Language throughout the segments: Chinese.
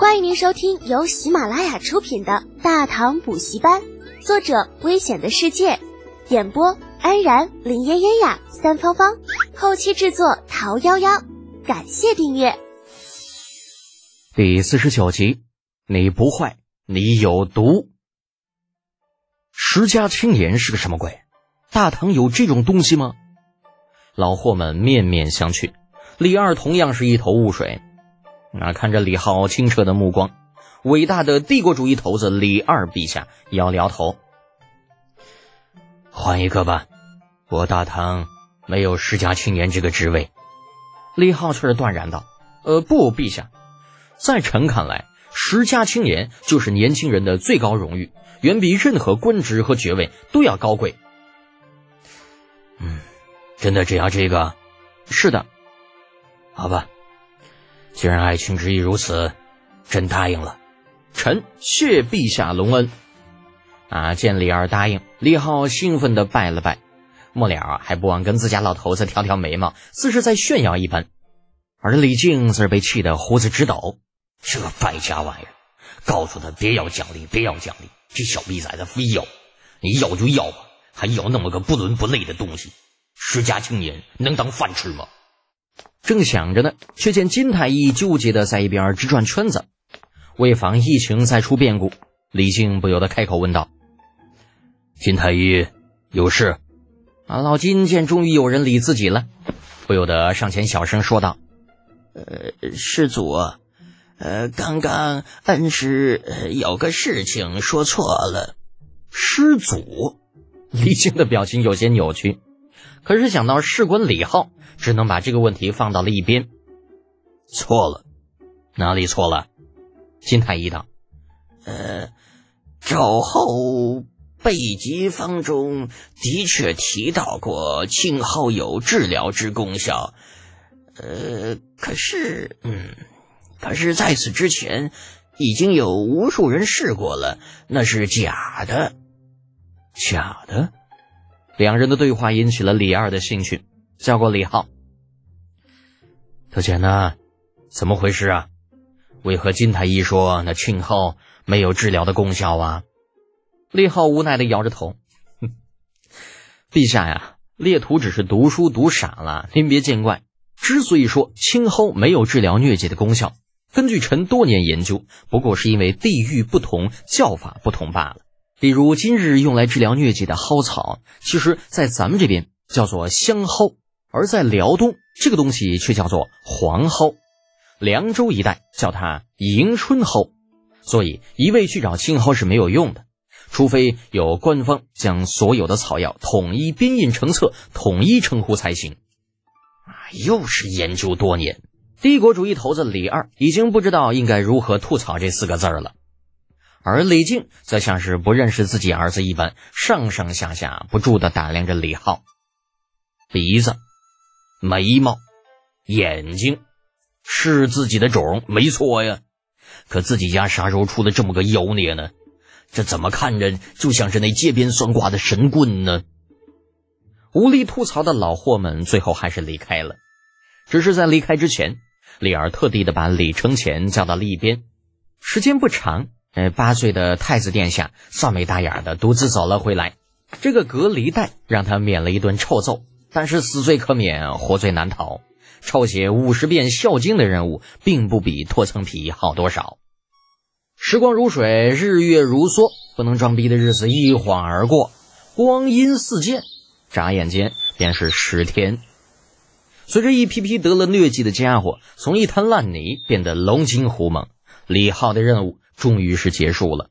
欢迎您收听由喜马拉雅出品的《大唐补习班》，作者：危险的世界，演播：安然、林嫣嫣呀、三芳芳，后期制作：桃夭夭。感谢订阅。第四十九集，你不坏，你有毒。十家青年是个什么鬼？大唐有这种东西吗？老货们面面相觑。李二同样是一头雾水。那看着李浩清澈的目光，伟大的帝国主义头子李二陛下摇了摇头：“换一个吧，我大唐没有十家青年这个职位。”李浩却是断然道：“呃，不，陛下，在臣看来，十家青年就是年轻人的最高荣誉，远比任何官职和爵位都要高贵。”嗯，真的只要这个？是的。好吧。既然爱卿之意如此，朕答应了。臣谢陛下隆恩。啊！见李二答应，李浩兴奋的拜了拜，末了还不忘跟自家老头子挑挑眉毛，似是在炫耀一般。而李靖则是被气得胡子直抖。这败家玩意儿，告诉他别要奖励，别要奖励。这小逼崽子非要，你要就要吧，还要那么个不伦不类的东西。世家青年能当饭吃吗？正想着呢，却见金太医纠结的在一边直转圈子。为防疫情再出变故，李靖不由得开口问道：“金太医有事？”啊，老金见终于有人理自己了，不由得上前小声说道：“呃，师祖，呃，刚刚恩师有个事情说错了。”师祖，李靖的表情有些扭曲，可是想到事关李浩。只能把这个问题放到了一边。错了，哪里错了？金太医道：“呃，肘后备急方中的确提到过青蒿有治疗之功效，呃，可是，嗯，可是在此之前已经有无数人试过了，那是假的。假的。”两人的对话引起了李二的兴趣。叫过李浩，特简呢？怎么回事啊？为何金太医说那青蒿没有治疗的功效啊？李浩无奈的摇着头，陛下呀，列图只是读书读傻了，您别见怪。之所以说青蒿没有治疗疟疾的功效，根据臣多年研究，不过是因为地域不同，叫法不同罢了。比如今日用来治疗疟疾的蒿草，其实在咱们这边叫做香蒿。而在辽东，这个东西却叫做黄蒿，凉州一带叫它迎春蒿，所以一味去找青蒿是没有用的，除非有官方将所有的草药统一编印成册，统一称呼才行。啊，又是研究多年，帝国主义头子李二已经不知道应该如何吐槽这四个字了，而李靖则像是不认识自己儿子一般，上上下下不住地打量着李浩，鼻子。眉毛、眼睛是自己的种，没错呀。可自己家啥时候出了这么个妖孽呢？这怎么看着就像是那街边算卦的神棍呢？无力吐槽的老货们最后还是离开了。只是在离开之前，李儿特地的把李承乾叫到了一边。时间不长，呃，八岁的太子殿下算眉大眼的独自走了回来。这个隔离带让他免了一顿臭揍。但是死罪可免，活罪难逃。抄写五十遍《孝经》的任务，并不比脱层皮好多少。时光如水，日月如梭，不能装逼的日子一晃而过，光阴似箭，眨眼间便是十天。随着一批批得了疟疾的家伙从一滩烂泥变得龙精虎猛，李浩的任务终于是结束了。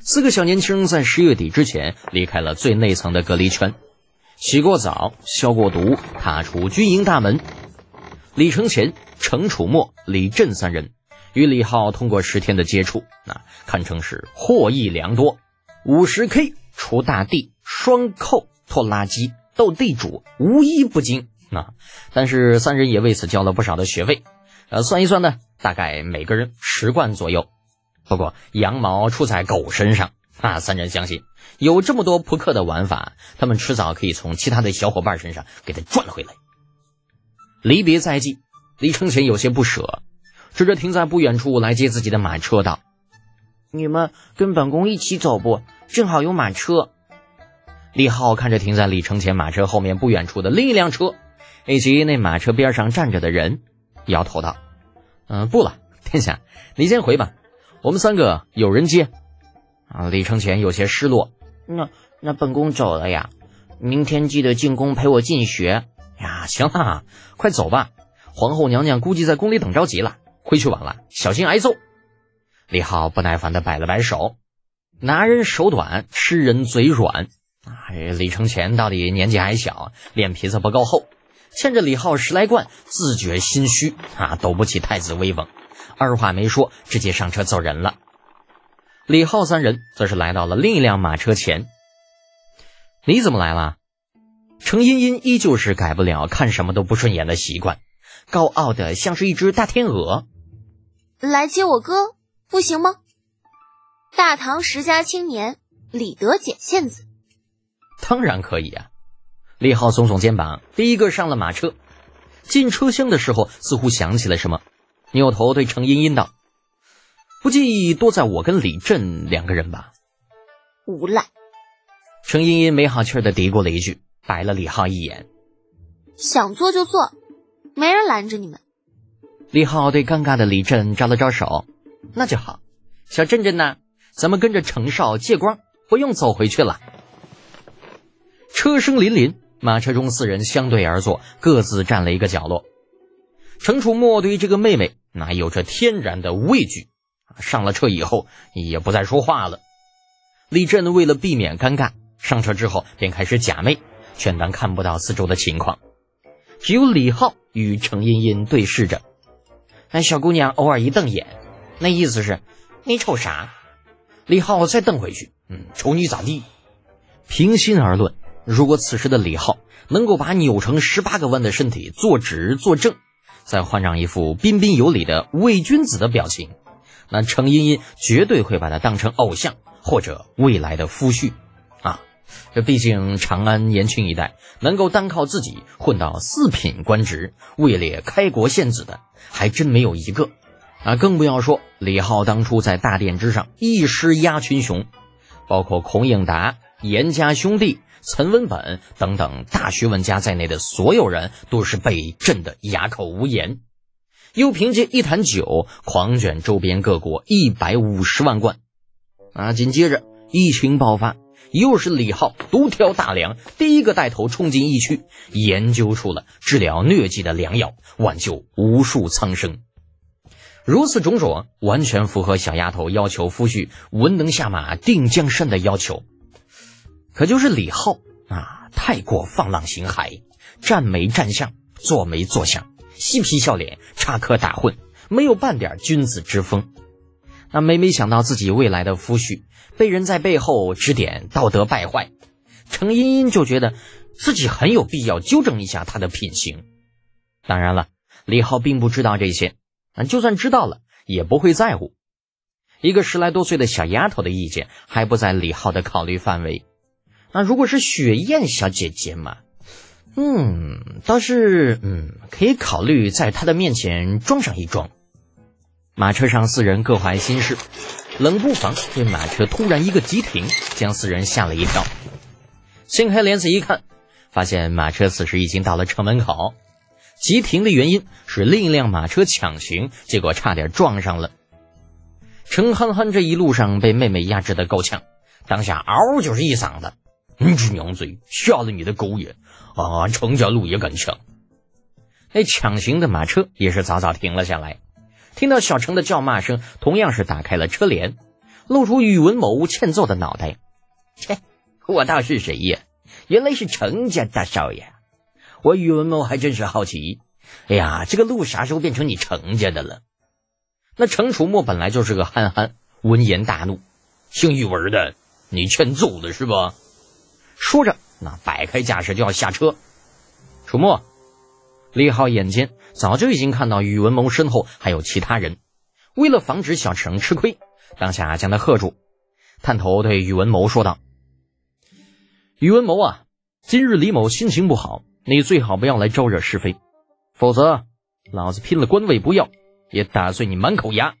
四个小年轻在十月底之前离开了最内层的隔离圈。洗过澡，消过毒，踏出军营大门。李承乾、程楚墨、李振三人与李浩通过十天的接触，那堪称是获益良多。五十 K 除大地，双扣拖拉机，斗地主，无一不精。啊但是三人也为此交了不少的学费。呃，算一算呢，大概每个人十贯左右。不过羊毛出在狗身上。啊！三人相信有这么多扑克的玩法，他们迟早可以从其他的小伙伴身上给他赚回来。离别在即，李承乾有些不舍，指着停在不远处来接自己的马车道：“你们跟本宫一起走不？正好有马车。”李浩看着停在李承前马车后面不远处的另一辆车，以及那马车边上站着的人，摇头道：“嗯，不了，殿下，你先回吧，我们三个有人接。”啊，李承前有些失落。那那本宫走了呀，明天记得进宫陪我进学呀。行了，快走吧，皇后娘娘估计在宫里等着急了，回去晚了小心挨揍。李浩不耐烦的摆了摆手，拿人手短，吃人嘴软。啊，李承前到底年纪还小，脸皮子不够厚，欠着李浩十来贯，自觉心虚啊，抖不起太子威风。二话没说，直接上车走人了。李浩三人则是来到了另一辆马车前。你怎么来了？程茵茵依旧是改不了看什么都不顺眼的习惯，高傲的像是一只大天鹅。来接我哥，不行吗？大唐十佳青年李德俭献子。当然可以啊！李浩耸耸肩膀，第一个上了马车。进车厢的时候，似乎想起了什么，扭头对程茵茵道。不介意多在我跟李振两个人吧？无赖！程茵茵没好气的嘀咕了一句，白了李浩一眼。想坐就坐，没人拦着你们。李浩对尴尬的李振招了招手，那就好。小振振呢？咱们跟着程少借光，不用走回去了。车声林林，马车中四人相对而坐，各自占了一个角落。程楚墨对于这个妹妹那有着天然的畏惧。上了车以后也不再说话了。李振为了避免尴尬，上车之后便开始假寐，全当看不到四周的情况。只有李浩与程茵茵对视着，那小姑娘偶尔一瞪眼，那意思是你瞅啥？李浩再瞪回去，嗯，瞅你咋地？平心而论，如果此时的李浩能够把扭成十八个弯的身体坐直坐正，再换上一副彬彬有礼的伪君子的表情。那程茵茵绝对会把他当成偶像或者未来的夫婿，啊，这毕竟长安延庆一带能够单靠自己混到四品官职、位列开国献子的，还真没有一个，啊，更不要说李浩当初在大殿之上一狮压群雄，包括孔颖达、严家兄弟、岑文本等等大学问家在内的所有人，都是被震得哑口无言。又凭借一坛酒狂卷周边各国一百五十万贯，啊！紧接着疫情爆发，又是李浩独挑大梁，第一个带头冲进疫区，研究出了治疗疟疾的良药，挽救无数苍生。如此种种，完全符合小丫头要求夫婿文能下马定江山的要求。可就是李浩啊，太过放浪形骸，站没站相，坐没坐相。嬉皮笑脸，插科打诨，没有半点君子之风。那每每想到自己未来的夫婿被人在背后指点道德败坏，程茵茵就觉得自己很有必要纠正一下他的品行。当然了，李浩并不知道这些，就算知道了也不会在乎。一个十来多岁的小丫头的意见还不在李浩的考虑范围。那如果是雪雁小姐姐嘛？嗯，倒是嗯，可以考虑在他的面前装上一装。马车上四人各怀心事，冷不防这马车突然一个急停，将四人吓了一跳。掀开帘子一看，发现马车此时已经到了城门口。急停的原因是另一辆马车抢行，结果差点撞上了。陈憨憨这一路上被妹妹压制的够呛，当下嗷就是一嗓子：“你这娘嘴，瞎了你的狗眼！”啊！程家路也敢抢？那抢行的马车也是早早停了下来。听到小程的叫骂声，同样是打开了车帘，露出宇文某欠揍的脑袋。切，我道是谁呀？原来是程家大少爷。我宇文某还真是好奇。哎呀，这个路啥时候变成你程家的了？那程楚墨本来就是个憨憨，闻言大怒：“姓宇文的，你欠揍了是吧？”说着。那摆开架势就要下车，楚墨，李浩眼尖，早就已经看到宇文谋身后还有其他人，为了防止小程吃亏，当下将他喝住，探头对宇文谋说道：“宇文谋啊，今日李某心情不好，你最好不要来招惹是非，否则老子拼了官位不要，也打碎你满口牙。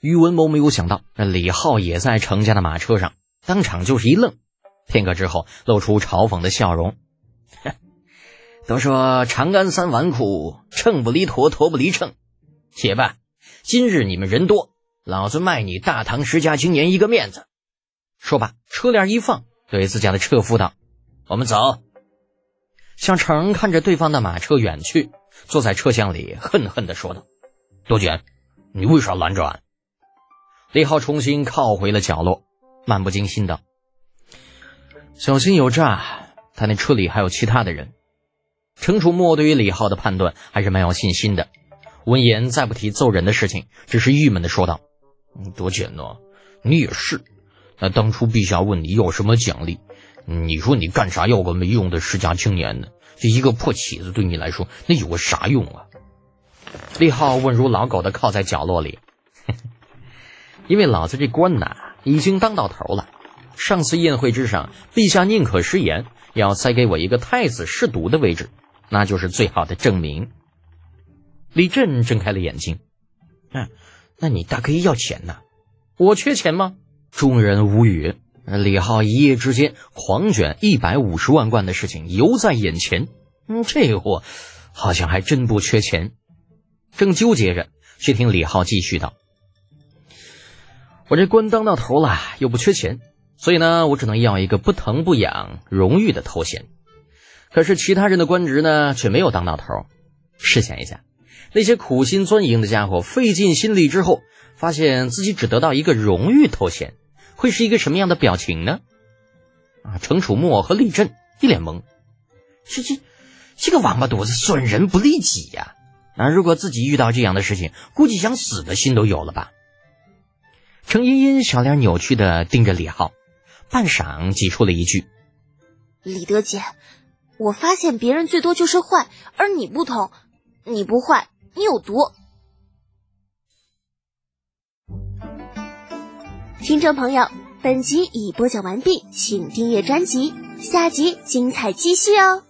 宇文谋没有想到，那李浩也在程家的马车上，当场就是一愣，片刻之后露出嘲讽的笑容。都说长安三纨绔，秤不离砣，砣不离秤。且办，今日你们人多，老子卖你大唐十家青年一个面子。说罢，车帘一放，对自家的车夫道：“我们走。”小成看着对方的马车远去，坐在车厢里恨恨地说道：“多卷，你为啥拦着俺？”李浩重新靠回了角落，漫不经心道：“小心有诈，他那车里还有其他的人。”程楚墨对于李浩的判断还是蛮有信心的。闻言，再不提揍人的事情，只是郁闷的说道：“多简呢，你也是。那当初陛下问你要什么奖励，你说你干啥要个没用的世家青年呢？这一个破起子对你来说，那有个啥用啊？”李浩问如老狗的靠在角落里，因为老子这官呐，已经当到头了。上次宴会之上，陛下宁可食言，也要塞给我一个太子试毒的位置。那就是最好的证明。李振睁开了眼睛，嗯，那你大可以要钱呐？我缺钱吗？众人无语。李浩一夜之间狂卷一百五十万贯的事情犹在眼前，嗯，这货好像还真不缺钱。正纠结着，却听李浩继续道：“我这官当到头了，又不缺钱，所以呢，我只能要一个不疼不痒、荣誉的头衔。”可是其他人的官职呢，却没有当到头。试想一下，那些苦心钻营的家伙，费尽心力之后，发现自己只得到一个荣誉头衔，会是一个什么样的表情呢？啊，程楚墨和李振一脸懵，这这这个王八犊子损人不利己呀！那如果自己遇到这样的事情，估计想死的心都有了吧？程茵茵小脸扭曲的盯着李浩，半晌挤出了一句：“李德姐。”我发现别人最多就是坏，而你不同，你不坏，你有毒。听众朋友，本集已播讲完毕，请订阅专辑，下集精彩继续哦。